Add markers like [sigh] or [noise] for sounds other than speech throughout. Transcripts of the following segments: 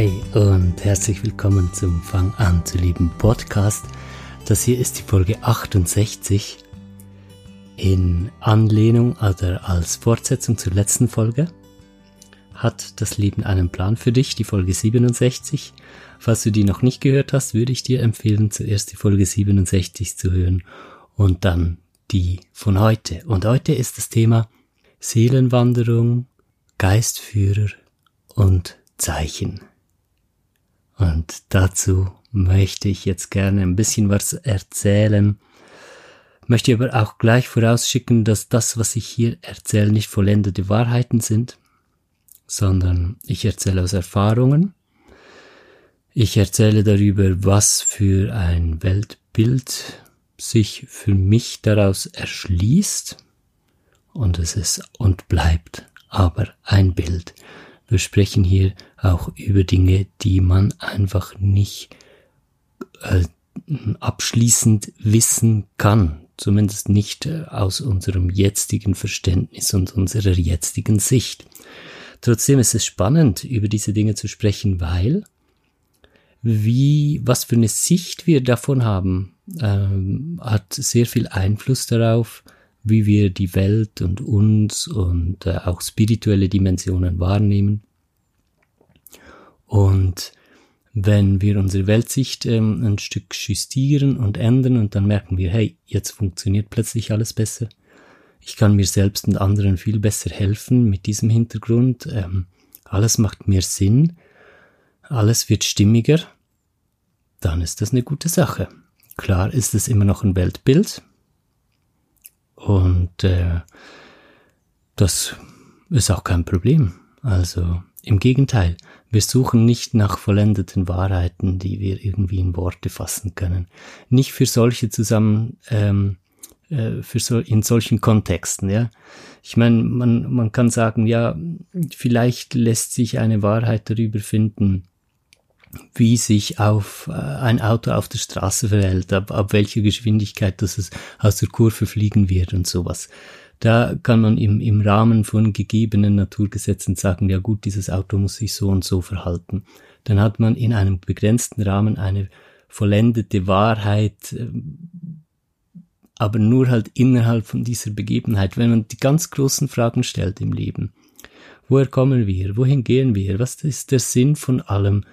Hi und herzlich willkommen zum Fang an zu lieben Podcast. Das hier ist die Folge 68 in Anlehnung oder als Fortsetzung zur letzten Folge. Hat das Leben einen Plan für dich, die Folge 67. Falls du die noch nicht gehört hast, würde ich dir empfehlen, zuerst die Folge 67 zu hören und dann die von heute. Und heute ist das Thema Seelenwanderung, Geistführer und Zeichen. Und dazu möchte ich jetzt gerne ein bisschen was erzählen. Möchte aber auch gleich vorausschicken, dass das, was ich hier erzähle, nicht vollendete Wahrheiten sind, sondern ich erzähle aus Erfahrungen. Ich erzähle darüber, was für ein Weltbild sich für mich daraus erschließt. Und es ist und bleibt aber ein Bild. Wir sprechen hier auch über Dinge, die man einfach nicht äh, abschließend wissen kann, zumindest nicht äh, aus unserem jetzigen Verständnis und unserer jetzigen Sicht. Trotzdem ist es spannend, über diese Dinge zu sprechen, weil wie, was für eine Sicht wir davon haben, ähm, hat sehr viel Einfluss darauf, wie wir die Welt und uns und äh, auch spirituelle Dimensionen wahrnehmen. Und wenn wir unsere Weltsicht ähm, ein Stück justieren und ändern und dann merken wir, hey, jetzt funktioniert plötzlich alles besser. Ich kann mir selbst und anderen viel besser helfen mit diesem Hintergrund. Ähm, alles macht mehr Sinn. Alles wird stimmiger. Dann ist das eine gute Sache. Klar ist es immer noch ein Weltbild, und äh, das ist auch kein Problem. Also im Gegenteil, wir suchen nicht nach vollendeten Wahrheiten, die wir irgendwie in Worte fassen können. Nicht für solche zusammen, ähm, äh, für so, in solchen Kontexten, ja. Ich meine, man, man kann sagen, ja, vielleicht lässt sich eine Wahrheit darüber finden, wie sich auf äh, ein Auto auf der Straße verhält, ab, ab welcher Geschwindigkeit dass es aus der Kurve fliegen wird und sowas. Da kann man im, im Rahmen von gegebenen Naturgesetzen sagen, ja gut, dieses Auto muss sich so und so verhalten. Dann hat man in einem begrenzten Rahmen eine vollendete Wahrheit, äh, aber nur halt innerhalb von dieser Begebenheit. Wenn man die ganz großen Fragen stellt im Leben, woher kommen wir, wohin gehen wir, was ist der Sinn von allem,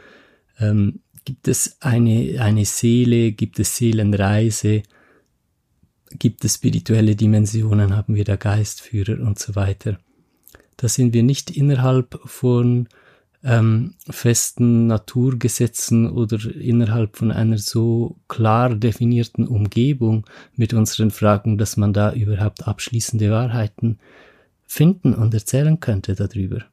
ähm, gibt es eine, eine Seele, gibt es Seelenreise, gibt es spirituelle Dimensionen, haben wir da Geistführer und so weiter. Da sind wir nicht innerhalb von ähm, festen Naturgesetzen oder innerhalb von einer so klar definierten Umgebung mit unseren Fragen, dass man da überhaupt abschließende Wahrheiten finden und erzählen könnte darüber.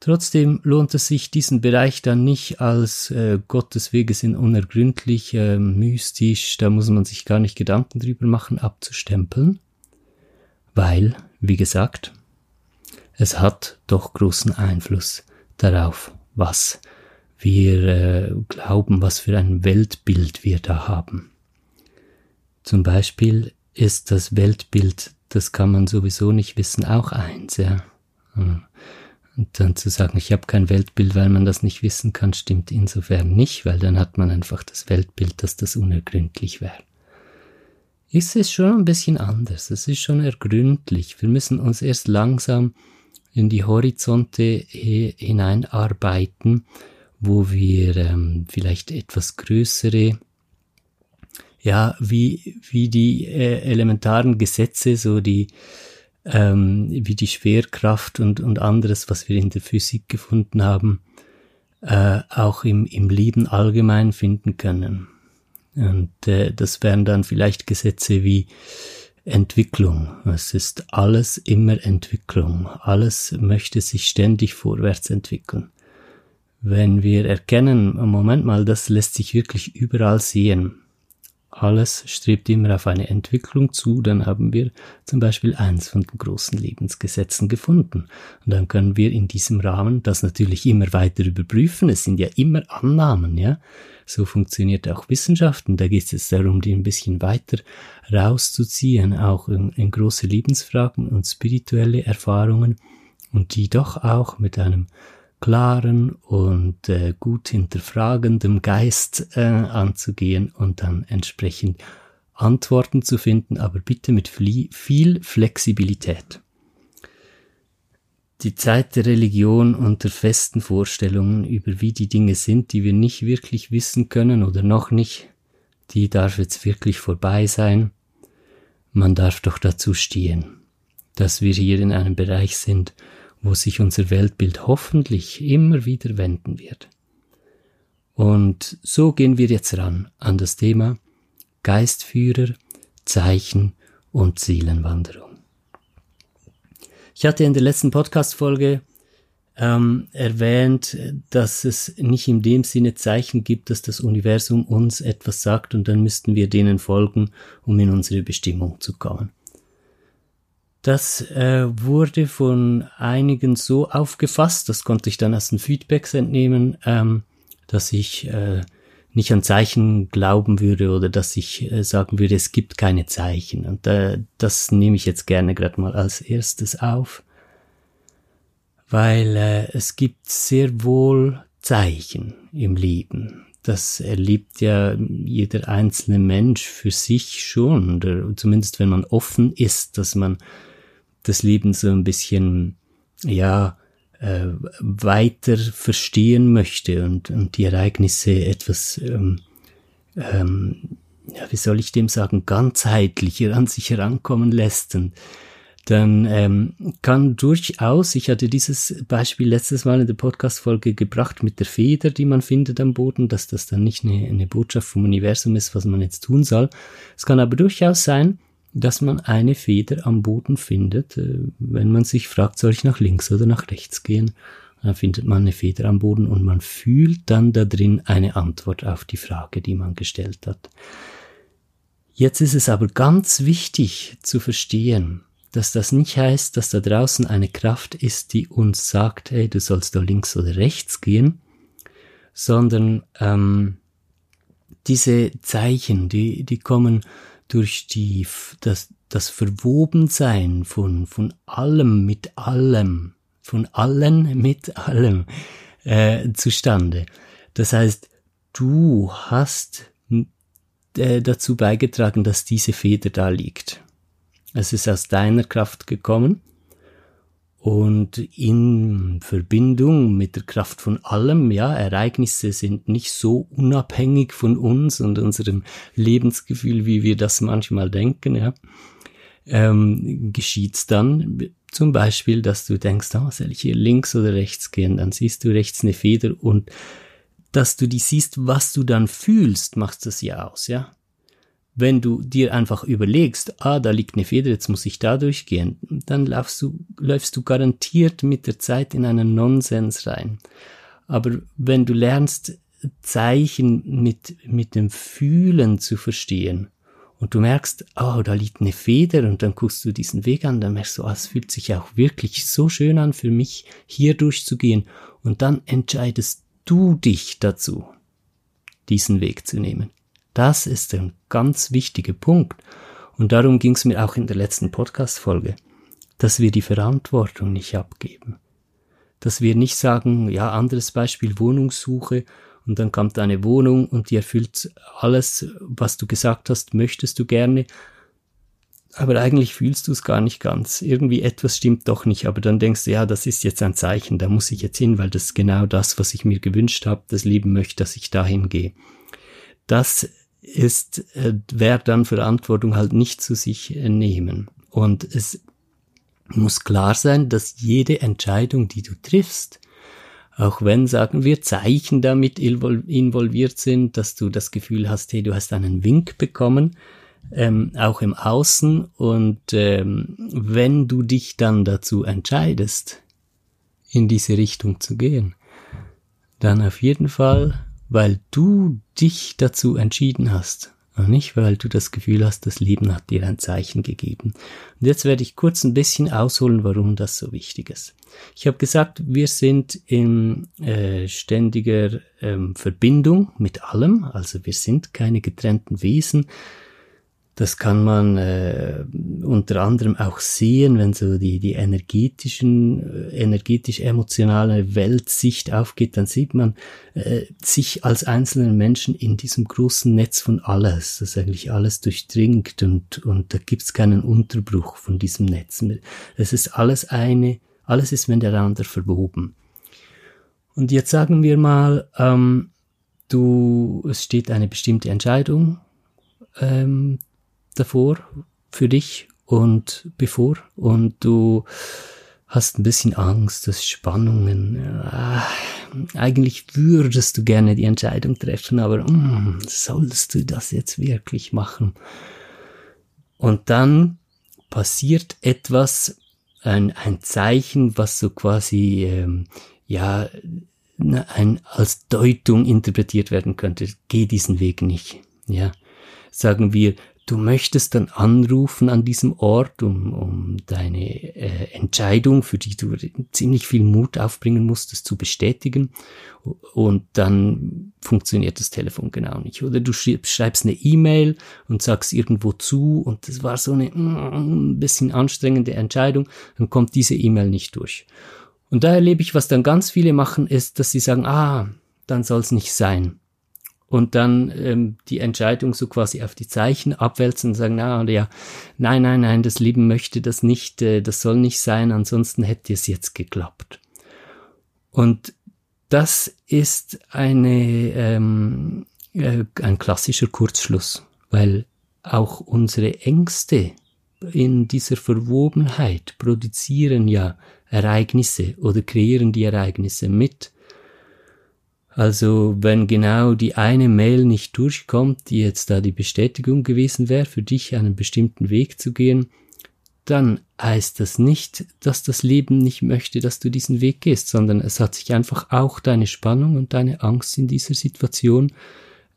Trotzdem lohnt es sich, diesen Bereich dann nicht als äh, Gottes Wege sind unergründlich, äh, mystisch, da muss man sich gar nicht Gedanken drüber machen, abzustempeln, weil, wie gesagt, es hat doch großen Einfluss darauf, was wir äh, glauben, was für ein Weltbild wir da haben. Zum Beispiel ist das Weltbild, das kann man sowieso nicht wissen, auch eins, ja. Und dann zu sagen, ich habe kein Weltbild, weil man das nicht wissen kann, stimmt insofern nicht, weil dann hat man einfach das Weltbild, dass das unergründlich wäre. Es ist schon ein bisschen anders, es ist schon ergründlich. Wir müssen uns erst langsam in die Horizonte hineinarbeiten, wo wir ähm, vielleicht etwas größere, ja, wie, wie die äh, elementaren Gesetze, so die ähm, wie die Schwerkraft und, und anderes, was wir in der Physik gefunden haben, äh, auch im, im Leben allgemein finden können. Und äh, das wären dann vielleicht Gesetze wie Entwicklung. Es ist alles immer Entwicklung. Alles möchte sich ständig vorwärts entwickeln. Wenn wir erkennen, Moment mal, das lässt sich wirklich überall sehen. Alles strebt immer auf eine Entwicklung zu, dann haben wir zum Beispiel eins von den großen Lebensgesetzen gefunden. Und dann können wir in diesem Rahmen das natürlich immer weiter überprüfen. Es sind ja immer Annahmen, ja. So funktioniert auch Wissenschaft und da geht es darum, die ein bisschen weiter rauszuziehen, auch in, in große Lebensfragen und spirituelle Erfahrungen und die doch auch mit einem klaren und äh, gut hinterfragendem Geist äh, anzugehen und dann entsprechend Antworten zu finden, aber bitte mit viel Flexibilität. Die Zeit der Religion unter festen Vorstellungen über wie die Dinge sind, die wir nicht wirklich wissen können oder noch nicht, die darf jetzt wirklich vorbei sein. Man darf doch dazu stehen, dass wir hier in einem Bereich sind, wo sich unser Weltbild hoffentlich immer wieder wenden wird. Und so gehen wir jetzt ran an das Thema Geistführer, Zeichen und Seelenwanderung. Ich hatte in der letzten Podcast-Folge ähm, erwähnt, dass es nicht in dem Sinne Zeichen gibt, dass das Universum uns etwas sagt und dann müssten wir denen folgen, um in unsere Bestimmung zu kommen. Das äh, wurde von einigen so aufgefasst, das konnte ich dann aus den Feedbacks entnehmen, ähm, dass ich äh, nicht an Zeichen glauben würde oder dass ich äh, sagen würde, es gibt keine Zeichen. Und äh, das nehme ich jetzt gerne gerade mal als erstes auf weil äh, es gibt sehr wohl Zeichen im Leben. Das erlebt ja jeder einzelne Mensch für sich schon, oder zumindest wenn man offen ist, dass man das Leben so ein bisschen, ja, äh, weiter verstehen möchte und, und die Ereignisse etwas, ähm, ähm, ja, wie soll ich dem sagen, ganzheitlicher an sich herankommen lässt und dann ähm, kann durchaus, ich hatte dieses Beispiel letztes Mal in der Podcast-Folge gebracht mit der Feder, die man findet am Boden, dass das dann nicht eine, eine Botschaft vom Universum ist, was man jetzt tun soll. Es kann aber durchaus sein, dass man eine Feder am Boden findet, äh, wenn man sich fragt, soll ich nach links oder nach rechts gehen? Dann findet man eine Feder am Boden und man fühlt dann da drin eine Antwort auf die Frage, die man gestellt hat. Jetzt ist es aber ganz wichtig zu verstehen, dass das nicht heißt, dass da draußen eine Kraft ist, die uns sagt, hey, du sollst da links oder rechts gehen, sondern ähm, diese Zeichen, die, die kommen durch die, das, das Verwobensein von, von allem mit allem, von allen mit allem äh, zustande. Das heißt, du hast äh, dazu beigetragen, dass diese Feder da liegt. Es ist aus deiner Kraft gekommen und in Verbindung mit der Kraft von allem, ja, Ereignisse sind nicht so unabhängig von uns und unserem Lebensgefühl, wie wir das manchmal denken, ja, ähm, geschieht's dann zum Beispiel, dass du denkst, oh, soll ich hier links oder rechts gehen? Dann siehst du rechts eine Feder und dass du die siehst, was du dann fühlst, macht das ja aus, ja wenn du dir einfach überlegst, ah, da liegt eine Feder, jetzt muss ich da durchgehen, dann läufst du, läufst du garantiert mit der Zeit in einen Nonsens rein. Aber wenn du lernst, Zeichen mit, mit dem Fühlen zu verstehen und du merkst, oh, da liegt eine Feder und dann guckst du diesen Weg an, dann merkst du, oh, es fühlt sich auch wirklich so schön an für mich, hier durchzugehen und dann entscheidest du dich dazu, diesen Weg zu nehmen. Das ist ein ganz wichtiger Punkt. Und darum ging es mir auch in der letzten Podcast-Folge, dass wir die Verantwortung nicht abgeben. Dass wir nicht sagen, ja, anderes Beispiel, Wohnungssuche, und dann kommt eine Wohnung und die erfüllt alles, was du gesagt hast, möchtest du gerne, aber eigentlich fühlst du es gar nicht ganz. Irgendwie etwas stimmt doch nicht, aber dann denkst du, ja, das ist jetzt ein Zeichen, da muss ich jetzt hin, weil das ist genau das, was ich mir gewünscht habe, das Leben möchte, dass ich dahin gehe. Das ist, äh, wer dann Verantwortung halt nicht zu sich äh, nehmen. Und es muss klar sein, dass jede Entscheidung, die du triffst, auch wenn, sagen wir, Zeichen damit involviert sind, dass du das Gefühl hast, hey, du hast einen Wink bekommen, ähm, auch im Außen. Und ähm, wenn du dich dann dazu entscheidest, in diese Richtung zu gehen, dann auf jeden Fall weil du dich dazu entschieden hast und nicht, weil du das Gefühl hast, das Leben hat dir ein Zeichen gegeben. Und jetzt werde ich kurz ein bisschen ausholen, warum das so wichtig ist. Ich habe gesagt, wir sind in äh, ständiger ähm, Verbindung mit allem, also wir sind keine getrennten Wesen. Das kann man äh, unter anderem auch sehen, wenn so die, die energetischen, äh, energetisch-emotionale Weltsicht aufgeht, dann sieht man äh, sich als einzelnen Menschen in diesem großen Netz von alles, das eigentlich alles durchdringt und, und da gibt's keinen Unterbruch von diesem Netz. Es ist alles eine, alles ist miteinander verwoben. Und jetzt sagen wir mal, ähm, du, es steht eine bestimmte Entscheidung ähm, davor für dich und bevor und du hast ein bisschen Angst, das Spannungen. Äh, eigentlich würdest du gerne die Entscheidung treffen, aber mm, sollst du das jetzt wirklich machen? Und dann passiert etwas, ein, ein Zeichen, was so quasi ähm, ja ein, als Deutung interpretiert werden könnte. Geh diesen Weg nicht. Ja, sagen wir, du möchtest dann anrufen an diesem Ort, um, um deine äh, Entscheidung, für die du ziemlich viel Mut aufbringen musstest, zu bestätigen. Und dann funktioniert das Telefon genau nicht. Oder du schreibst eine E-Mail und sagst irgendwo zu und das war so eine mm, ein bisschen anstrengende Entscheidung, dann kommt diese E-Mail nicht durch. Und da erlebe ich, was dann ganz viele machen, ist, dass sie sagen, ah, dann soll es nicht sein und dann ähm, die Entscheidung so quasi auf die Zeichen abwälzen und sagen, na ja, nein, nein, nein, das Leben möchte das nicht, äh, das soll nicht sein, ansonsten hätte es jetzt geklappt. Und das ist eine, ähm, äh, ein klassischer Kurzschluss, weil auch unsere Ängste in dieser Verwobenheit produzieren ja Ereignisse oder kreieren die Ereignisse mit. Also wenn genau die eine Mail nicht durchkommt, die jetzt da die Bestätigung gewesen wäre, für dich einen bestimmten Weg zu gehen, dann heißt das nicht, dass das Leben nicht möchte, dass du diesen Weg gehst, sondern es hat sich einfach auch deine Spannung und deine Angst in dieser Situation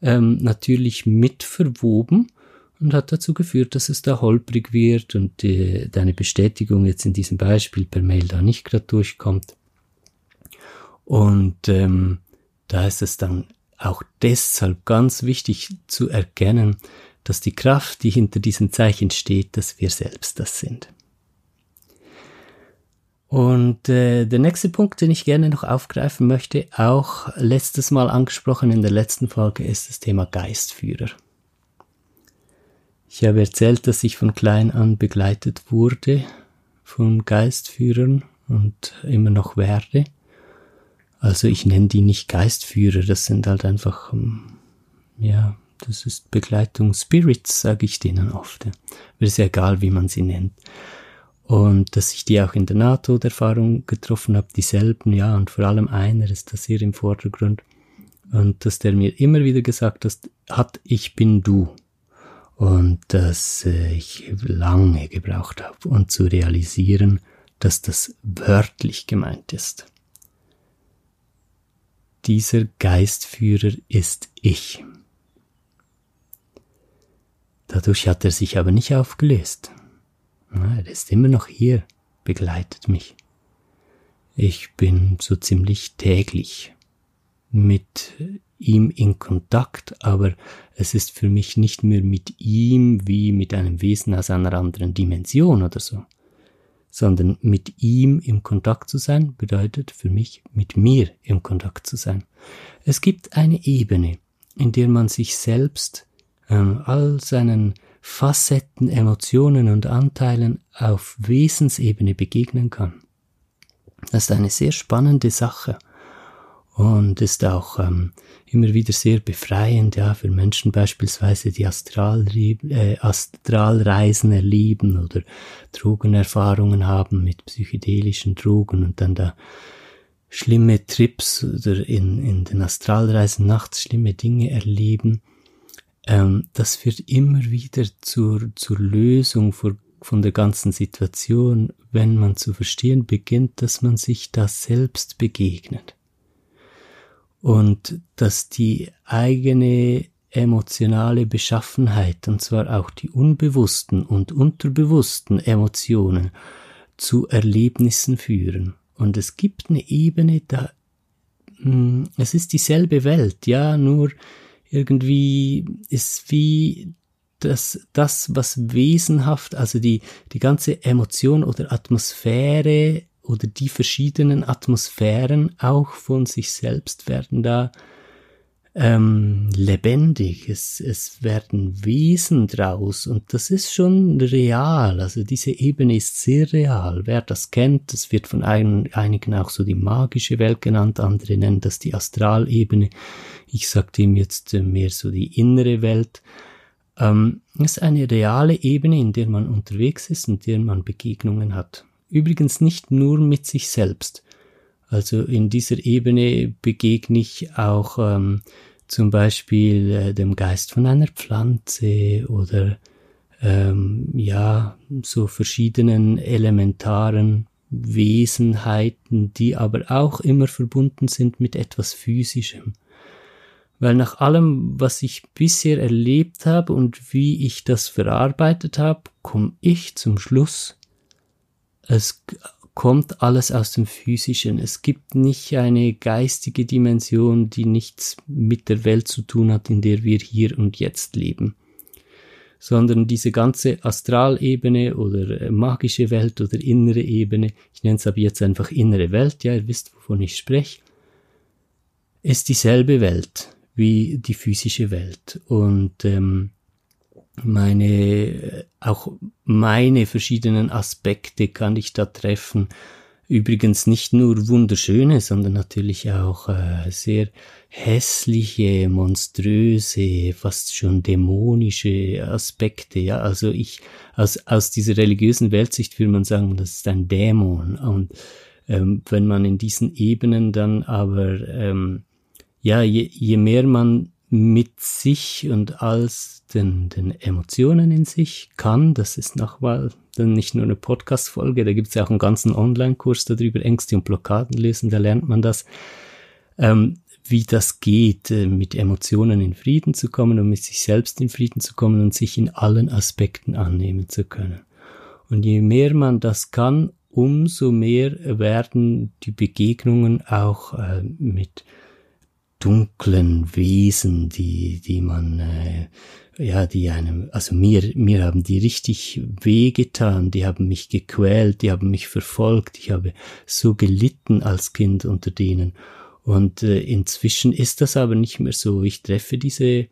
ähm, natürlich mit verwoben und hat dazu geführt, dass es da holprig wird und äh, deine Bestätigung jetzt in diesem Beispiel per Mail da nicht gerade durchkommt. Und ähm, da ist es dann auch deshalb ganz wichtig zu erkennen, dass die Kraft, die hinter diesen Zeichen steht, dass wir selbst das sind. Und äh, der nächste Punkt, den ich gerne noch aufgreifen möchte, auch letztes Mal angesprochen in der letzten Folge, ist das Thema Geistführer. Ich habe erzählt, dass ich von klein an begleitet wurde von Geistführern und immer noch werde. Also ich nenne die nicht Geistführer, das sind halt einfach, ähm, ja, das ist Begleitung Spirits, sage ich denen oft. Ja. ist ja egal, wie man sie nennt. Und dass ich die auch in der NATO-Erfahrung getroffen habe, dieselben, ja, und vor allem einer ist das hier im Vordergrund. Und dass der mir immer wieder gesagt hat, hat ich bin du. Und dass äh, ich lange gebraucht habe, um zu realisieren, dass das wörtlich gemeint ist dieser Geistführer ist ich. Dadurch hat er sich aber nicht aufgelöst. Er ist immer noch hier, begleitet mich. Ich bin so ziemlich täglich mit ihm in Kontakt, aber es ist für mich nicht mehr mit ihm wie mit einem Wesen aus einer anderen Dimension oder so sondern mit ihm im Kontakt zu sein bedeutet für mich mit mir im Kontakt zu sein. Es gibt eine Ebene, in der man sich selbst äh, all seinen Facetten, Emotionen und Anteilen auf Wesensebene begegnen kann. Das ist eine sehr spannende Sache und ist auch ähm, immer wieder sehr befreiend, ja, für Menschen beispielsweise, die Astral, äh, Astralreisen erleben oder Drogenerfahrungen haben mit psychedelischen Drogen und dann da schlimme Trips oder in, in den Astralreisen nachts schlimme Dinge erleben. Ähm, das führt immer wieder zur, zur Lösung vor, von der ganzen Situation, wenn man zu verstehen beginnt, dass man sich da selbst begegnet und dass die eigene emotionale Beschaffenheit, und zwar auch die unbewussten und unterbewussten Emotionen, zu Erlebnissen führen. Und es gibt eine Ebene, da hm, es ist dieselbe Welt, ja, nur irgendwie ist wie das, das, was wesenhaft, also die, die ganze Emotion oder Atmosphäre oder die verschiedenen Atmosphären auch von sich selbst werden da ähm, lebendig, es, es werden Wesen draus und das ist schon real, also diese Ebene ist sehr real. Wer das kennt, das wird von ein, einigen auch so die magische Welt genannt, andere nennen das die Astralebene. Ich sage dem jetzt mehr so die innere Welt. Ähm, ist eine reale Ebene, in der man unterwegs ist in der man Begegnungen hat. Übrigens nicht nur mit sich selbst. Also in dieser Ebene begegne ich auch ähm, zum Beispiel äh, dem Geist von einer Pflanze oder ähm, ja so verschiedenen elementaren Wesenheiten, die aber auch immer verbunden sind mit etwas Physischem. Weil nach allem, was ich bisher erlebt habe und wie ich das verarbeitet habe, komme ich zum Schluss, es kommt alles aus dem Physischen. Es gibt nicht eine geistige Dimension, die nichts mit der Welt zu tun hat, in der wir hier und jetzt leben. Sondern diese ganze Astralebene oder äh, magische Welt oder innere Ebene, ich nenne es aber jetzt einfach innere Welt, ja, ihr wisst, wovon ich spreche, ist dieselbe Welt wie die physische Welt. Und ähm, meine, auch meine verschiedenen Aspekte kann ich da treffen. Übrigens nicht nur wunderschöne, sondern natürlich auch äh, sehr hässliche, monströse, fast schon dämonische Aspekte. Ja, also ich aus aus dieser religiösen Weltsicht würde man sagen, das ist ein Dämon. Und ähm, wenn man in diesen Ebenen dann aber ähm, ja, je, je mehr man mit sich und als den, den Emotionen in sich kann. Das ist nochmal dann nicht nur eine Podcast-Folge, da gibt es ja auch einen ganzen Online-Kurs darüber, Ängste und Blockaden lesen, da lernt man das, ähm, wie das geht, äh, mit Emotionen in Frieden zu kommen und mit sich selbst in Frieden zu kommen und sich in allen Aspekten annehmen zu können. Und je mehr man das kann, umso mehr werden die Begegnungen auch äh, mit dunklen Wesen, die, die man, äh, ja, die einem, also mir, mir haben die richtig wehgetan, die haben mich gequält, die haben mich verfolgt, ich habe so gelitten als Kind unter denen. Und äh, inzwischen ist das aber nicht mehr so. Ich treffe diese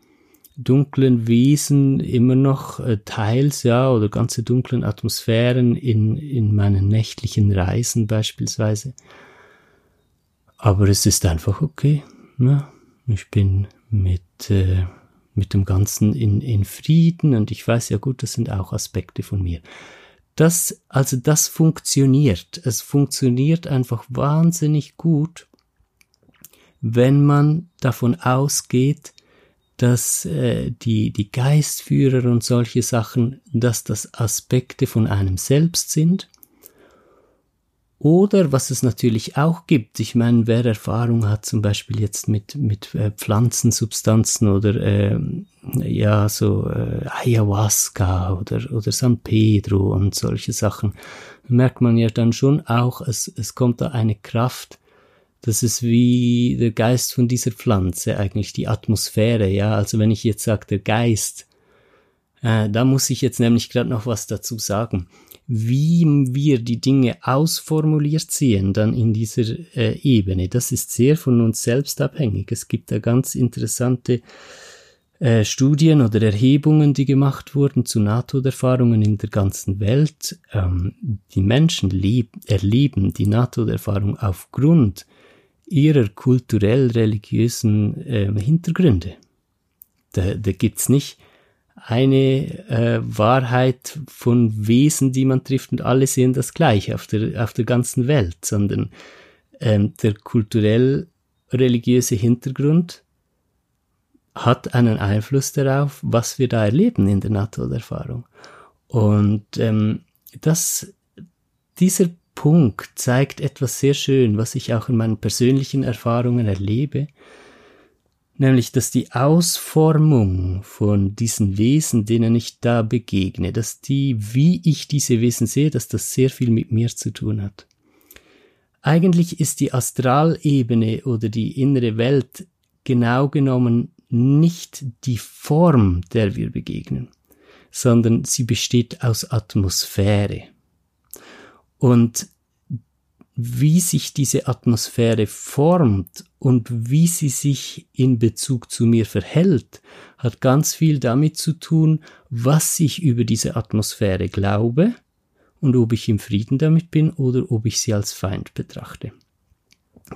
dunklen Wesen immer noch äh, teils, ja, oder ganze dunklen Atmosphären in, in meinen nächtlichen Reisen beispielsweise. Aber es ist einfach okay. Ja, ich bin mit, äh, mit dem Ganzen in, in Frieden und ich weiß ja gut, das sind auch Aspekte von mir. Das, also das funktioniert. Es funktioniert einfach wahnsinnig gut, wenn man davon ausgeht, dass äh, die, die Geistführer und solche Sachen, dass das Aspekte von einem selbst sind oder was es natürlich auch gibt, ich meine, wer Erfahrung hat zum Beispiel jetzt mit, mit äh, Pflanzensubstanzen oder äh, ja, so äh, Ayahuasca oder, oder San Pedro und solche Sachen, merkt man ja dann schon auch, es, es kommt da eine Kraft, das ist wie der Geist von dieser Pflanze, eigentlich die Atmosphäre, ja. Also wenn ich jetzt sage, der Geist, äh, da muss ich jetzt nämlich gerade noch was dazu sagen wie wir die Dinge ausformuliert sehen, dann in dieser äh, Ebene, das ist sehr von uns selbst abhängig. Es gibt da ganz interessante äh, Studien oder Erhebungen, die gemacht wurden zu Nahtoderfahrungen in der ganzen Welt. Ähm, die Menschen erleben die Nahtoderfahrung aufgrund ihrer kulturell-religiösen äh, Hintergründe. Da, da gibt's nicht eine äh, Wahrheit von Wesen, die man trifft und alle sehen das gleich auf der, auf der ganzen Welt, sondern ähm, der kulturell-religiöse Hintergrund hat einen Einfluss darauf, was wir da erleben in der Nahtoderfahrung. Und ähm, das, dieser Punkt zeigt etwas sehr schön, was ich auch in meinen persönlichen Erfahrungen erlebe, nämlich dass die Ausformung von diesen Wesen, denen ich da begegne, dass die, wie ich diese Wesen sehe, dass das sehr viel mit mir zu tun hat. Eigentlich ist die Astralebene oder die innere Welt genau genommen nicht die Form, der wir begegnen. sondern sie besteht aus Atmosphäre. Und wie sich diese Atmosphäre formt und wie sie sich in Bezug zu mir verhält, hat ganz viel damit zu tun, was ich über diese Atmosphäre glaube und ob ich im Frieden damit bin oder ob ich sie als Feind betrachte.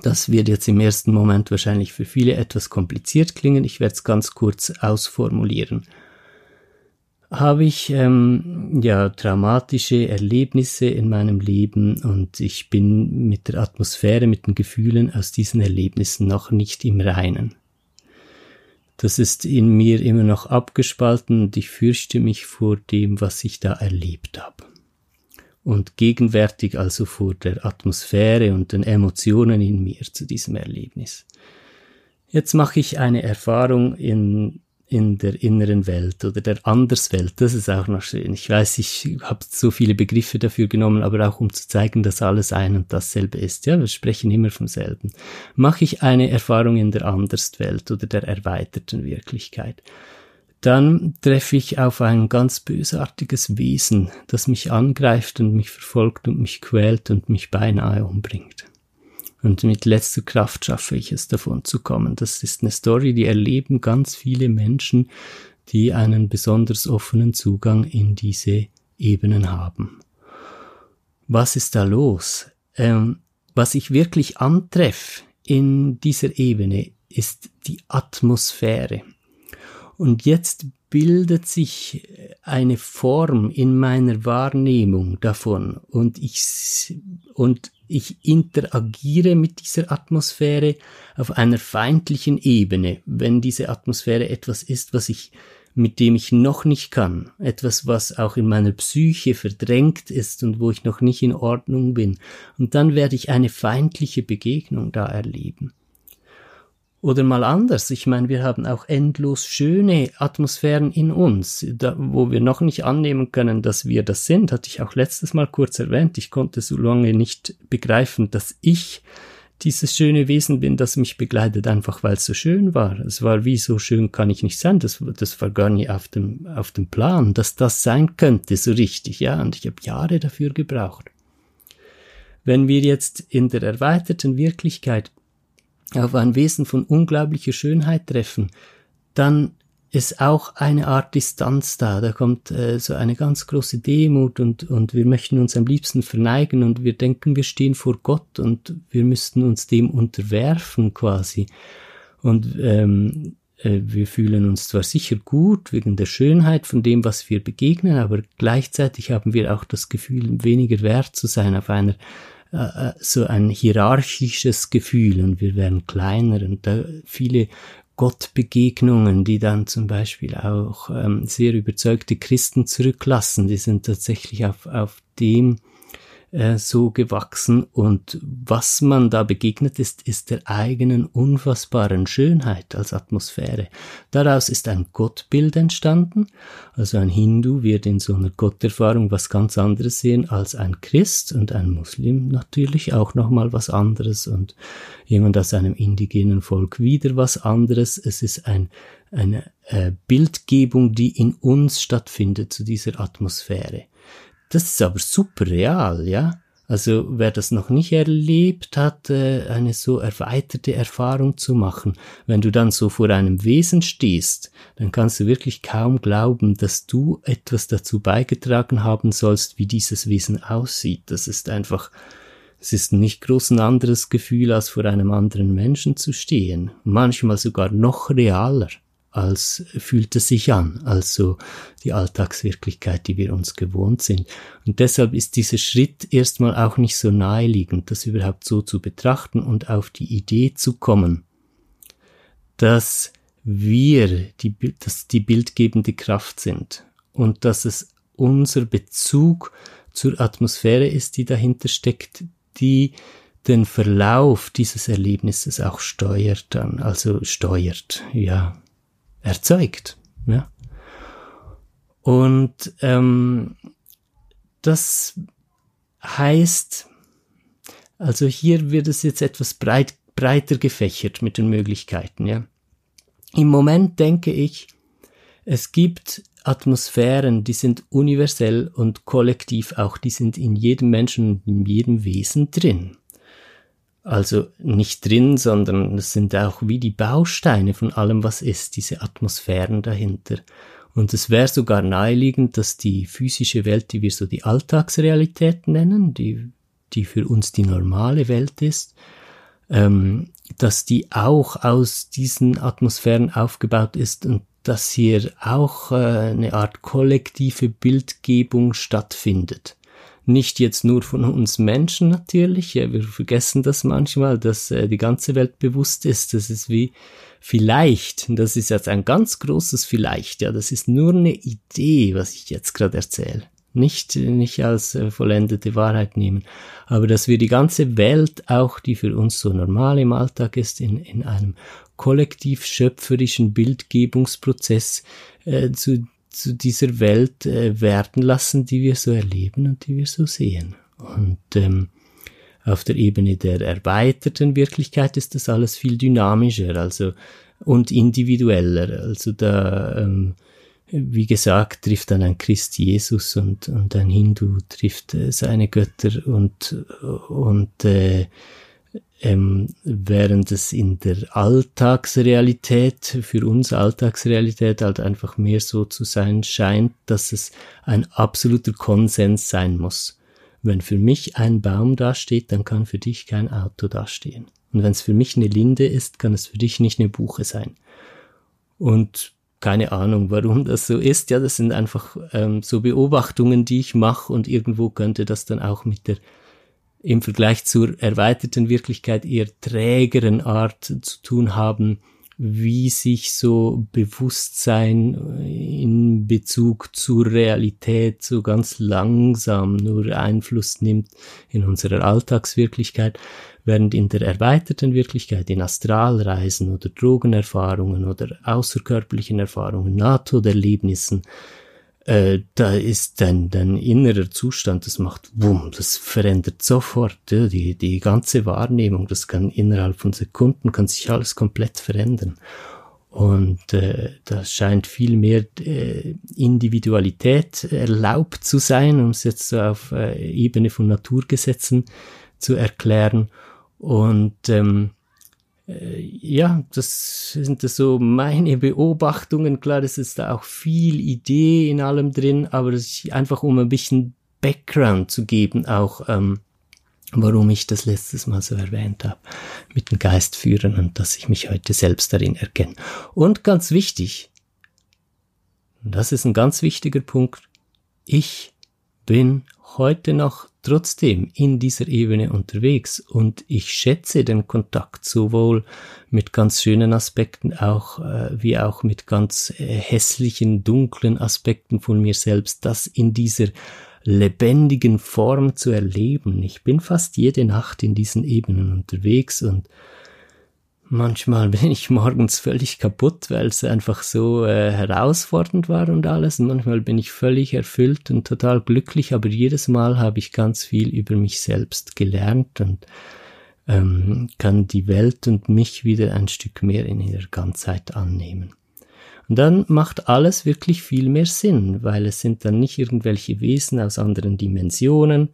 Das wird jetzt im ersten Moment wahrscheinlich für viele etwas kompliziert klingen. Ich werde es ganz kurz ausformulieren. Habe ich ähm, ja traumatische Erlebnisse in meinem Leben und ich bin mit der Atmosphäre, mit den Gefühlen aus diesen Erlebnissen noch nicht im Reinen. Das ist in mir immer noch abgespalten und ich fürchte mich vor dem, was ich da erlebt habe und gegenwärtig also vor der Atmosphäre und den Emotionen in mir zu diesem Erlebnis. Jetzt mache ich eine Erfahrung in, in der inneren Welt oder der Anderswelt. Das ist auch noch schön. Ich weiß, ich habe so viele Begriffe dafür genommen, aber auch um zu zeigen, dass alles ein und dasselbe ist. Ja, wir sprechen immer vom selben. Mache ich eine Erfahrung in der Anderswelt oder der erweiterten Wirklichkeit dann treffe ich auf ein ganz bösartiges Wesen, das mich angreift und mich verfolgt und mich quält und mich beinahe umbringt. Und mit letzter Kraft schaffe ich es davon zu kommen. Das ist eine Story, die erleben ganz viele Menschen, die einen besonders offenen Zugang in diese Ebenen haben. Was ist da los? Ähm, was ich wirklich antreffe in dieser Ebene ist die Atmosphäre. Und jetzt bildet sich eine Form in meiner Wahrnehmung davon und ich, und ich interagiere mit dieser Atmosphäre auf einer feindlichen Ebene, wenn diese Atmosphäre etwas ist, was ich mit dem ich noch nicht kann, etwas, was auch in meiner Psyche verdrängt ist und wo ich noch nicht in Ordnung bin. Und dann werde ich eine feindliche Begegnung da erleben. Oder mal anders, ich meine, wir haben auch endlos schöne Atmosphären in uns, da, wo wir noch nicht annehmen können, dass wir das sind, hatte ich auch letztes Mal kurz erwähnt. Ich konnte so lange nicht begreifen, dass ich dieses schöne Wesen bin, das mich begleitet, einfach weil es so schön war. Es war wie so schön kann ich nicht sein. Das, das war gar nicht auf dem, auf dem Plan, dass das sein könnte, so richtig, ja. Und ich habe Jahre dafür gebraucht. Wenn wir jetzt in der erweiterten Wirklichkeit auf ein Wesen von unglaublicher Schönheit treffen, dann ist auch eine Art Distanz da. Da kommt äh, so eine ganz große Demut und, und wir möchten uns am liebsten verneigen und wir denken, wir stehen vor Gott und wir müssten uns dem unterwerfen quasi. Und ähm, äh, wir fühlen uns zwar sicher gut wegen der Schönheit von dem, was wir begegnen, aber gleichzeitig haben wir auch das Gefühl, weniger wert zu sein auf einer äh, so ein hierarchisches Gefühl und wir werden kleiner und da viele Gottbegegnungen, die dann zum Beispiel auch ähm, sehr überzeugte Christen zurücklassen, die sind tatsächlich auf, auf dem äh, so gewachsen und was man da begegnet ist, ist der eigenen unfassbaren Schönheit als Atmosphäre. Daraus ist ein Gottbild entstanden, also ein Hindu wird in so einer Gotterfahrung was ganz anderes sehen als ein Christ und ein Muslim natürlich auch nochmal was anderes und jemand aus einem indigenen Volk wieder was anderes. Es ist ein, eine äh, Bildgebung, die in uns stattfindet zu dieser Atmosphäre. Das ist aber super real, ja. Also wer das noch nicht erlebt hat, äh, eine so erweiterte Erfahrung zu machen, wenn du dann so vor einem Wesen stehst, dann kannst du wirklich kaum glauben, dass du etwas dazu beigetragen haben sollst, wie dieses Wesen aussieht. Das ist einfach, es ist nicht groß ein anderes Gefühl, als vor einem anderen Menschen zu stehen. Manchmal sogar noch realer als fühlt es sich an, also die Alltagswirklichkeit, die wir uns gewohnt sind. Und deshalb ist dieser Schritt erstmal auch nicht so naheliegend, das überhaupt so zu betrachten und auf die Idee zu kommen, dass wir die, dass die bildgebende Kraft sind und dass es unser Bezug zur Atmosphäre ist, die dahinter steckt, die den Verlauf dieses Erlebnisses auch steuert dann, also steuert, ja, erzeugt. Ja? Und ähm, das heißt, also hier wird es jetzt etwas breit, breiter gefächert mit den Möglichkeiten. Ja? Im Moment denke ich, es gibt Atmosphären, die sind universell und kollektiv auch, die sind in jedem Menschen in jedem Wesen drin. Also nicht drin, sondern es sind auch wie die Bausteine von allem, was ist, diese Atmosphären dahinter. Und es wäre sogar naheliegend, dass die physische Welt, die wir so die Alltagsrealität nennen, die, die für uns die normale Welt ist, ähm, dass die auch aus diesen Atmosphären aufgebaut ist und dass hier auch äh, eine Art kollektive Bildgebung stattfindet nicht jetzt nur von uns Menschen natürlich, ja, wir vergessen das manchmal, dass äh, die ganze Welt bewusst ist. Das ist wie vielleicht, das ist jetzt ein ganz großes Vielleicht, ja, das ist nur eine Idee, was ich jetzt gerade erzähle. Nicht, nicht als äh, vollendete Wahrheit nehmen, aber dass wir die ganze Welt, auch die für uns so normal im Alltag ist, in, in einem kollektiv schöpferischen Bildgebungsprozess äh, zu zu dieser Welt äh, werden lassen, die wir so erleben und die wir so sehen. Und ähm, auf der Ebene der erweiterten Wirklichkeit ist das alles viel dynamischer, also und individueller. Also da, ähm, wie gesagt, trifft dann ein Christ Jesus und, und ein Hindu trifft äh, seine Götter und, und äh, ähm, während es in der Alltagsrealität, für uns Alltagsrealität halt einfach mehr so zu sein scheint, dass es ein absoluter Konsens sein muss. Wenn für mich ein Baum dasteht, dann kann für dich kein Auto dastehen. Und wenn es für mich eine Linde ist, kann es für dich nicht eine Buche sein. Und keine Ahnung, warum das so ist. Ja, das sind einfach ähm, so Beobachtungen, die ich mache und irgendwo könnte das dann auch mit der im Vergleich zur erweiterten Wirklichkeit eher trägeren Art zu tun haben, wie sich so Bewusstsein in Bezug zur Realität so ganz langsam nur Einfluss nimmt in unserer Alltagswirklichkeit, während in der erweiterten Wirklichkeit, in Astralreisen oder Drogenerfahrungen oder außerkörperlichen Erfahrungen, Nahtoderlebnissen, äh, da ist dein, dein innerer Zustand, das macht wumm, das verändert sofort ja, die, die ganze Wahrnehmung, das kann innerhalb von Sekunden, kann sich alles komplett verändern. Und äh, da scheint viel mehr äh, Individualität erlaubt zu sein, um es jetzt so auf äh, Ebene von Naturgesetzen zu erklären. Und ähm, äh, ja, das sind so meine [laughs] Beobachtungen. Klar, es ist da auch viel Idee in allem drin, aber das einfach um ein bisschen Background zu geben, auch ähm, warum ich das letztes Mal so erwähnt habe, mit dem Geist führen und dass ich mich heute selbst darin erkenne. Und ganz wichtig, das ist ein ganz wichtiger Punkt, ich bin heute noch trotzdem in dieser Ebene unterwegs und ich schätze den Kontakt sowohl mit ganz schönen Aspekten auch äh, wie auch mit ganz äh, hässlichen, dunklen Aspekten von mir selbst, das in dieser lebendigen Form zu erleben. Ich bin fast jede Nacht in diesen Ebenen unterwegs und Manchmal [laughs] bin ich morgens völlig kaputt, weil es einfach so äh, herausfordernd war und alles. Und manchmal bin ich völlig erfüllt und total glücklich, aber jedes Mal habe ich ganz viel über mich selbst gelernt und ähm, kann die Welt und mich wieder ein Stück mehr in ihrer Ganzheit annehmen. Und dann macht alles wirklich viel mehr Sinn, weil es sind dann nicht irgendwelche Wesen aus anderen Dimensionen,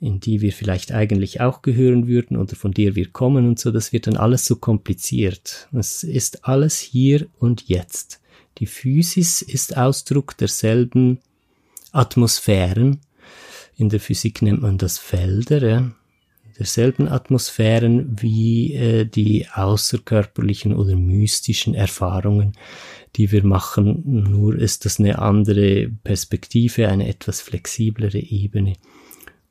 in die wir vielleicht eigentlich auch gehören würden oder von der wir kommen und so, das wird dann alles so kompliziert. Es ist alles hier und jetzt. Die Physis ist Ausdruck derselben Atmosphären. In der Physik nennt man das Felder, ja? derselben Atmosphären wie äh, die außerkörperlichen oder mystischen Erfahrungen, die wir machen. Nur ist das eine andere Perspektive, eine etwas flexiblere Ebene.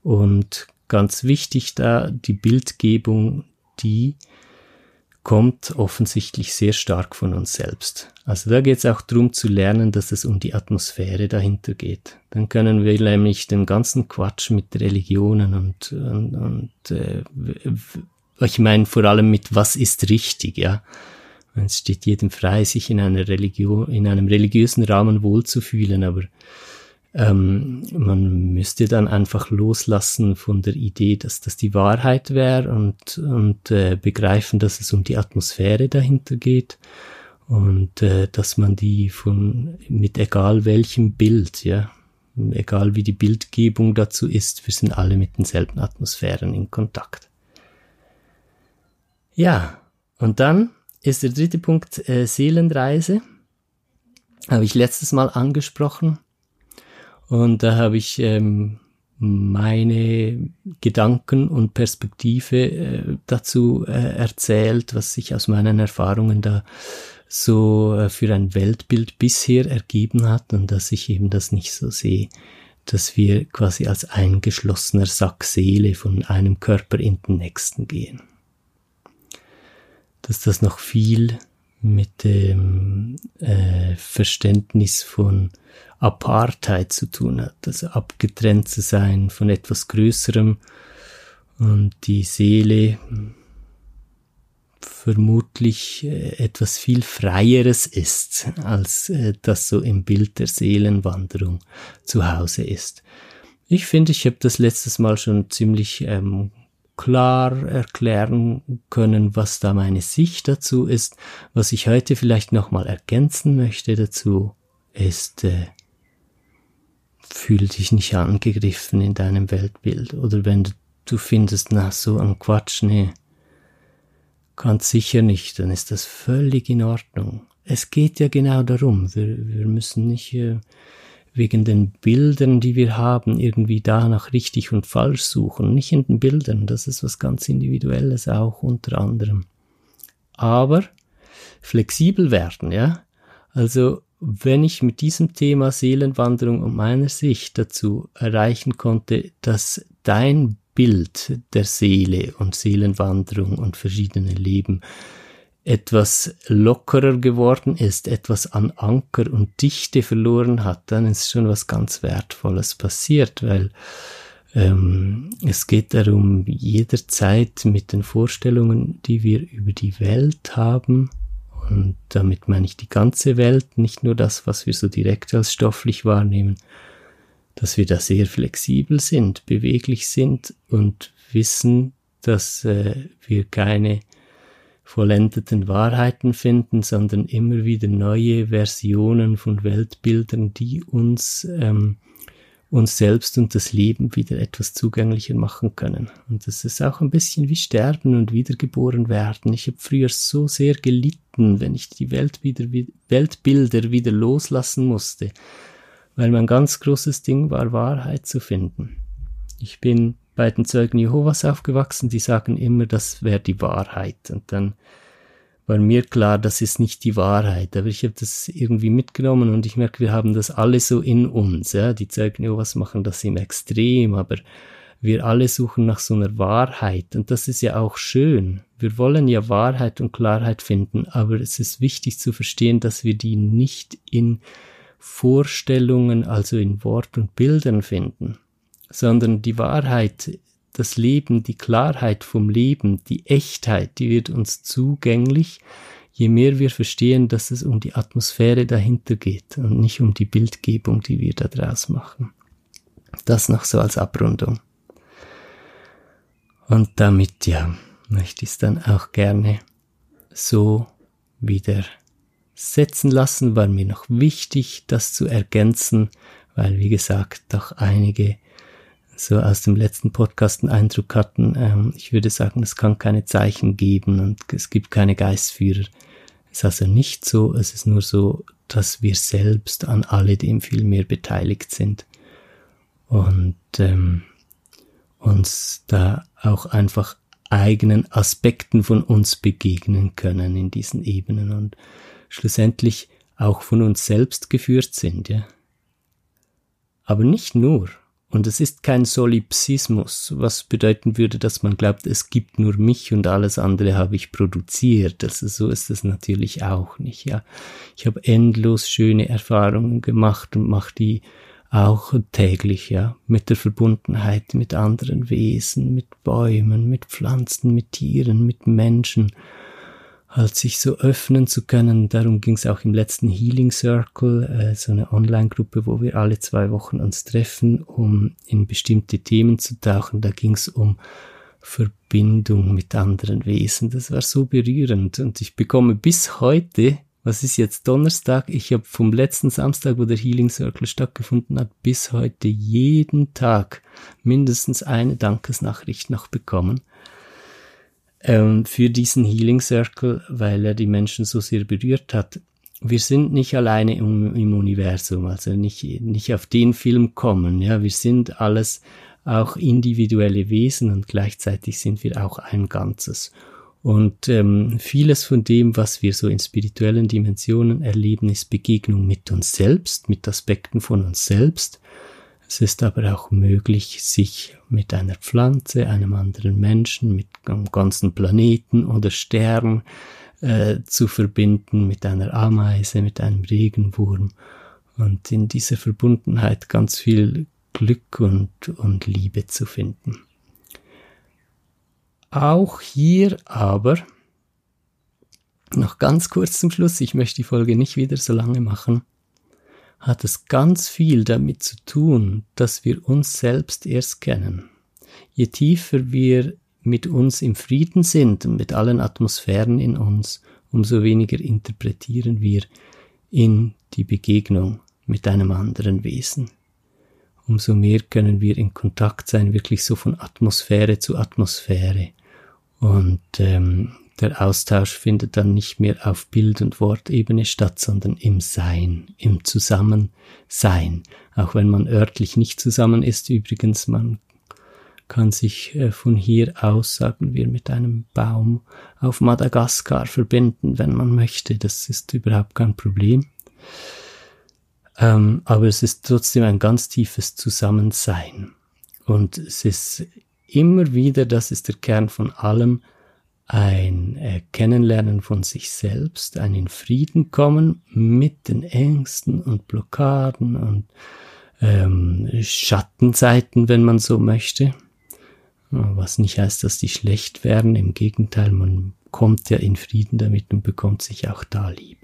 Und ganz wichtig da die Bildgebung, die kommt offensichtlich sehr stark von uns selbst. Also da geht es auch darum zu lernen, dass es um die Atmosphäre dahinter geht. Dann können wir nämlich den ganzen Quatsch mit Religionen und, und, und äh, ich meine vor allem mit was ist richtig, ja. Es steht jedem frei, sich in einer Religion, in einem religiösen Rahmen wohlzufühlen, aber ähm, man müsste dann einfach loslassen von der Idee, dass das die Wahrheit wäre und, und äh, begreifen, dass es um die Atmosphäre dahinter geht und äh, dass man die von mit egal welchem Bild, ja, egal wie die Bildgebung dazu ist, wir sind alle mit denselben Atmosphären in Kontakt. Ja, und dann ist der dritte Punkt äh, Seelenreise. Habe ich letztes Mal angesprochen. Und da habe ich ähm, meine Gedanken und Perspektive äh, dazu äh, erzählt, was sich aus meinen Erfahrungen da so äh, für ein Weltbild bisher ergeben hat und dass ich eben das nicht so sehe, dass wir quasi als eingeschlossener Sack Seele von einem Körper in den nächsten gehen. Dass das noch viel mit dem äh, Verständnis von Apartheid zu tun hat, also abgetrennt zu sein von etwas Größerem und die Seele vermutlich äh, etwas viel Freieres ist, als äh, das so im Bild der Seelenwanderung zu Hause ist. Ich finde, ich habe das letztes Mal schon ziemlich ähm, klar erklären können, was da meine Sicht dazu ist. Was ich heute vielleicht nochmal ergänzen möchte dazu, ist, äh, fühl dich nicht angegriffen in deinem Weltbild. Oder wenn du, du findest, na, so ein Quatsch, nee, Ganz sicher nicht, dann ist das völlig in Ordnung. Es geht ja genau darum, wir, wir müssen nicht äh, wegen den Bildern, die wir haben, irgendwie danach richtig und falsch suchen. Nicht in den Bildern, das ist was ganz Individuelles auch unter anderem. Aber flexibel werden, ja. Also wenn ich mit diesem Thema Seelenwanderung und meiner Sicht dazu erreichen konnte, dass dein Bild der Seele und Seelenwanderung und verschiedene Leben etwas lockerer geworden ist, etwas an Anker und Dichte verloren hat, dann ist schon was ganz Wertvolles passiert, weil ähm, es geht darum, jederzeit mit den Vorstellungen, die wir über die Welt haben, und damit meine ich die ganze Welt, nicht nur das, was wir so direkt als stofflich wahrnehmen, dass wir da sehr flexibel sind, beweglich sind und wissen, dass äh, wir keine vollendeten Wahrheiten finden, sondern immer wieder neue Versionen von Weltbildern, die uns ähm, uns selbst und das Leben wieder etwas zugänglicher machen können. Und das ist auch ein bisschen wie Sterben und wiedergeboren werden. Ich habe früher so sehr gelitten, wenn ich die Welt wieder, Weltbilder wieder loslassen musste weil mein ganz großes Ding war, Wahrheit zu finden. Ich bin bei den Zeugen Jehovas aufgewachsen, die sagen immer, das wäre die Wahrheit. Und dann war mir klar, das ist nicht die Wahrheit. Aber ich habe das irgendwie mitgenommen und ich merke, wir haben das alle so in uns. Ja? Die Zeugen Jehovas machen das im Extrem, aber wir alle suchen nach so einer Wahrheit. Und das ist ja auch schön. Wir wollen ja Wahrheit und Klarheit finden, aber es ist wichtig zu verstehen, dass wir die nicht in Vorstellungen, also in Wort und Bildern finden, sondern die Wahrheit, das Leben, die Klarheit vom Leben, die Echtheit, die wird uns zugänglich, je mehr wir verstehen, dass es um die Atmosphäre dahinter geht und nicht um die Bildgebung, die wir da draus machen. Das noch so als Abrundung. Und damit, ja, möchte ich es dann auch gerne so wieder setzen lassen, war mir noch wichtig, das zu ergänzen, weil, wie gesagt, doch einige so aus dem letzten Podcast einen Eindruck hatten, ähm, ich würde sagen, es kann keine Zeichen geben und es gibt keine Geistführer. Es ist also nicht so, es ist nur so, dass wir selbst an alledem viel mehr beteiligt sind und ähm, uns da auch einfach eigenen Aspekten von uns begegnen können in diesen Ebenen und schlussendlich auch von uns selbst geführt sind, ja. Aber nicht nur. Und es ist kein Solipsismus, was bedeuten würde, dass man glaubt, es gibt nur mich und alles andere habe ich produziert. Also so ist es natürlich auch nicht, ja. Ich habe endlos schöne Erfahrungen gemacht und mache die auch täglich, ja, mit der Verbundenheit mit anderen Wesen, mit Bäumen, mit Pflanzen, mit Tieren, mit Menschen halt sich so öffnen zu können. Darum ging es auch im letzten Healing Circle, äh, so eine Online-Gruppe, wo wir alle zwei Wochen uns treffen, um in bestimmte Themen zu tauchen. Da ging es um Verbindung mit anderen Wesen. Das war so berührend und ich bekomme bis heute, was ist jetzt Donnerstag? Ich habe vom letzten Samstag, wo der Healing Circle stattgefunden hat, bis heute jeden Tag mindestens eine Dankesnachricht noch bekommen ähm, für diesen Healing Circle, weil er die Menschen so sehr berührt hat. Wir sind nicht alleine im, im Universum, also nicht, nicht auf den Film kommen. Ja, wir sind alles auch individuelle Wesen und gleichzeitig sind wir auch ein Ganzes. Und ähm, vieles von dem, was wir so in spirituellen Dimensionen erleben, ist Begegnung mit uns selbst, mit Aspekten von uns selbst. Es ist aber auch möglich, sich mit einer Pflanze, einem anderen Menschen, mit einem ganzen Planeten oder Stern äh, zu verbinden, mit einer Ameise, mit einem Regenwurm und in dieser Verbundenheit ganz viel Glück und, und Liebe zu finden. Auch hier aber, noch ganz kurz zum Schluss, ich möchte die Folge nicht wieder so lange machen, hat es ganz viel damit zu tun, dass wir uns selbst erst kennen. Je tiefer wir mit uns im Frieden sind und mit allen Atmosphären in uns, umso weniger interpretieren wir in die Begegnung mit einem anderen Wesen umso mehr können wir in Kontakt sein, wirklich so von Atmosphäre zu Atmosphäre. Und ähm, der Austausch findet dann nicht mehr auf Bild- und Wortebene statt, sondern im Sein, im Zusammensein. Auch wenn man örtlich nicht zusammen ist, übrigens, man kann sich äh, von hier aus, sagen wir, mit einem Baum auf Madagaskar verbinden, wenn man möchte. Das ist überhaupt kein Problem. Ähm, aber es ist trotzdem ein ganz tiefes Zusammensein. Und es ist immer wieder, das ist der Kern von allem, ein äh, Kennenlernen von sich selbst, ein in Frieden kommen mit den Ängsten und Blockaden und ähm, Schattenseiten, wenn man so möchte. Was nicht heißt, dass die schlecht werden. Im Gegenteil, man kommt ja in Frieden damit und bekommt sich auch da lieb.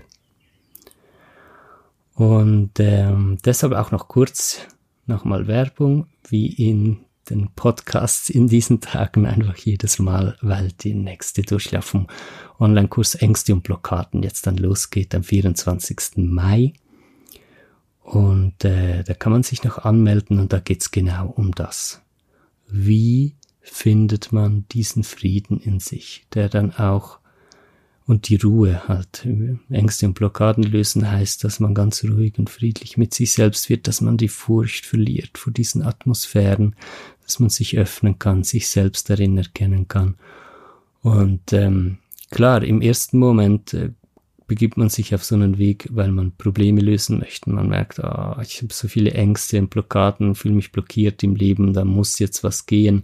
Und ähm, deshalb auch noch kurz nochmal Werbung, wie in den Podcasts in diesen Tagen einfach jedes Mal, weil die nächste Durchlauf vom Online-Kurs Ängste und Blockaden jetzt dann losgeht am 24. Mai. Und äh, da kann man sich noch anmelden und da geht's genau um das. Wie findet man diesen Frieden in sich, der dann auch und die Ruhe halt. Ängste und Blockaden lösen heißt, dass man ganz ruhig und friedlich mit sich selbst wird, dass man die Furcht verliert vor diesen Atmosphären, dass man sich öffnen kann, sich selbst darin erkennen kann. Und ähm, klar, im ersten Moment äh, begibt man sich auf so einen Weg, weil man Probleme lösen möchte. Man merkt, ah, ich habe so viele Ängste und Blockaden, fühle mich blockiert im Leben, da muss jetzt was gehen.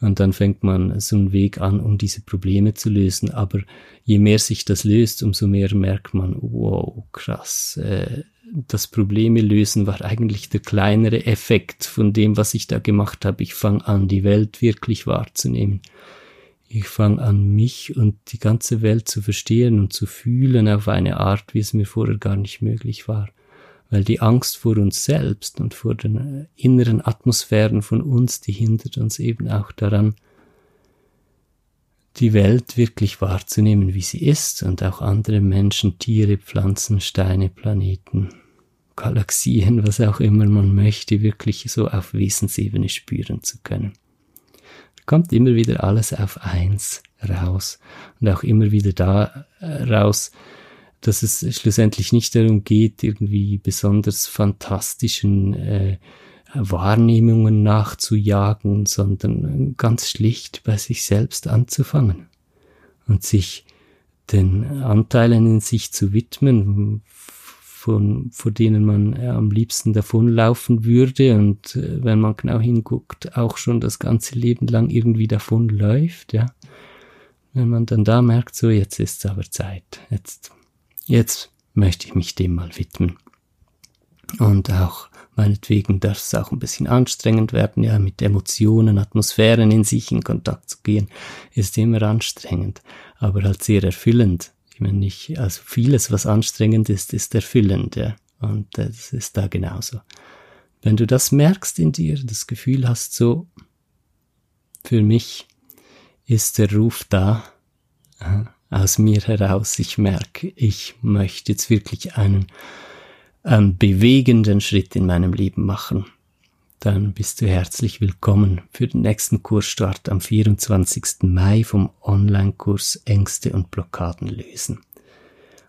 Und dann fängt man so einen Weg an, um diese Probleme zu lösen. Aber je mehr sich das löst, umso mehr merkt man, wow, krass, äh, das Probleme lösen war eigentlich der kleinere Effekt von dem, was ich da gemacht habe. Ich fange an, die Welt wirklich wahrzunehmen. Ich fange an, mich und die ganze Welt zu verstehen und zu fühlen auf eine Art, wie es mir vorher gar nicht möglich war weil die Angst vor uns selbst und vor den inneren Atmosphären von uns, die hindert uns eben auch daran, die Welt wirklich wahrzunehmen, wie sie ist und auch andere Menschen, Tiere, Pflanzen, Steine, Planeten, Galaxien, was auch immer man möchte, wirklich so auf Wesensebene spüren zu können. Da kommt immer wieder alles auf eins raus und auch immer wieder da äh, raus, dass es schlussendlich nicht darum geht, irgendwie besonders fantastischen äh, Wahrnehmungen nachzujagen, sondern ganz schlicht bei sich selbst anzufangen und sich den Anteilen in sich zu widmen, von, vor denen man äh, am liebsten davonlaufen würde und äh, wenn man genau hinguckt, auch schon das ganze Leben lang irgendwie davonläuft, ja. Wenn man dann da merkt, so jetzt ist es aber Zeit, jetzt Jetzt möchte ich mich dem mal widmen. Und auch meinetwegen darf es auch ein bisschen anstrengend werden, ja, mit Emotionen, Atmosphären in sich in Kontakt zu gehen, ist immer anstrengend, aber halt sehr erfüllend. Ich meine nicht, also vieles, was anstrengend ist, ist erfüllend, ja. Und das ist da genauso. Wenn du das merkst in dir, das Gefühl hast, so, für mich ist der Ruf da, aus mir heraus, ich merke, ich möchte jetzt wirklich einen, einen bewegenden Schritt in meinem Leben machen, dann bist du herzlich willkommen für den nächsten Kursstart am 24. Mai vom Online-Kurs Ängste und Blockaden lösen.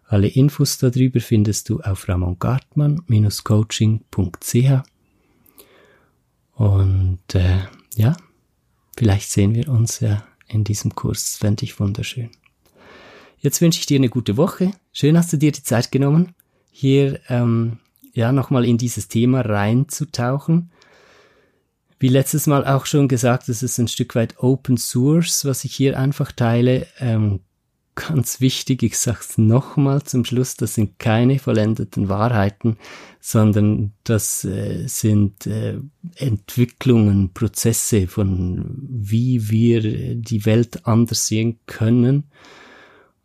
Alle Infos darüber findest du auf ramongartmann-coaching.ch und äh, ja, vielleicht sehen wir uns ja in diesem Kurs. Fände ich wunderschön. Jetzt wünsche ich dir eine gute Woche. Schön hast du dir die Zeit genommen, hier ähm, ja nochmal in dieses Thema reinzutauchen. Wie letztes Mal auch schon gesagt, es ist ein Stück weit Open Source, was ich hier einfach teile. Ähm, ganz wichtig, ich sag's nochmal zum Schluss, das sind keine vollendeten Wahrheiten, sondern das äh, sind äh, Entwicklungen, Prozesse von wie wir die Welt anders sehen können,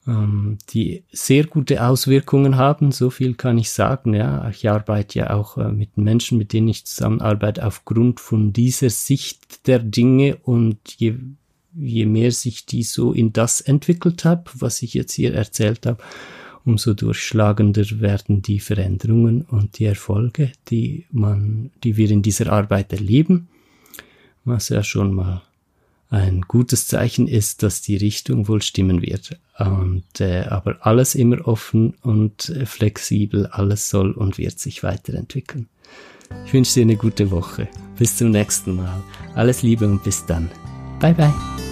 ähm, die sehr gute Auswirkungen haben, so viel kann ich sagen, ja. Ich arbeite ja auch äh, mit Menschen, mit denen ich zusammenarbeite, aufgrund von dieser Sicht der Dinge und je je mehr sich die so in das entwickelt habe, was ich jetzt hier erzählt habe, umso durchschlagender werden die Veränderungen und die Erfolge, die man, die wir in dieser Arbeit erleben, was ja schon mal ein gutes Zeichen ist, dass die Richtung wohl stimmen wird. Und äh, aber alles immer offen und flexibel, alles soll und wird sich weiterentwickeln. Ich wünsche dir eine gute Woche. Bis zum nächsten Mal. Alles Liebe und bis dann. Bye bye.